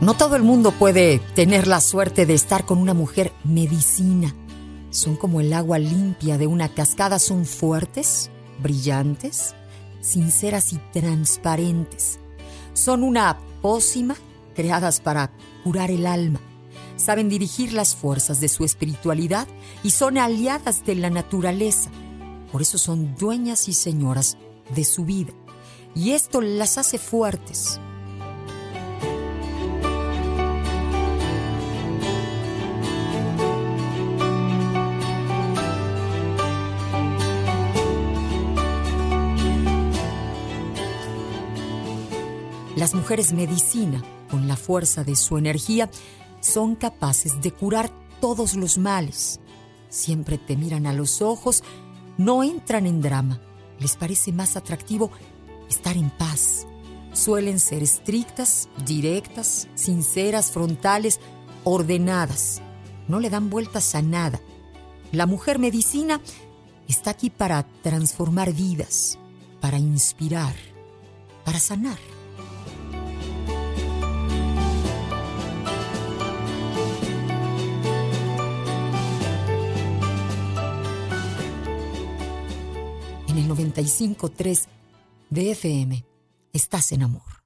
No todo el mundo puede tener la suerte de estar con una mujer medicina. Son como el agua limpia de una cascada, son fuertes, brillantes, sinceras y transparentes. Son una pócima creadas para curar el alma. Saben dirigir las fuerzas de su espiritualidad y son aliadas de la naturaleza. Por eso son dueñas y señoras de su vida. Y esto las hace fuertes, Las mujeres medicina, con la fuerza de su energía, son capaces de curar todos los males. Siempre te miran a los ojos, no entran en drama. Les parece más atractivo estar en paz. Suelen ser estrictas, directas, sinceras, frontales, ordenadas. No le dan vueltas a nada. La mujer medicina está aquí para transformar vidas, para inspirar, para sanar. En el 95.3 de FM. Estás en amor.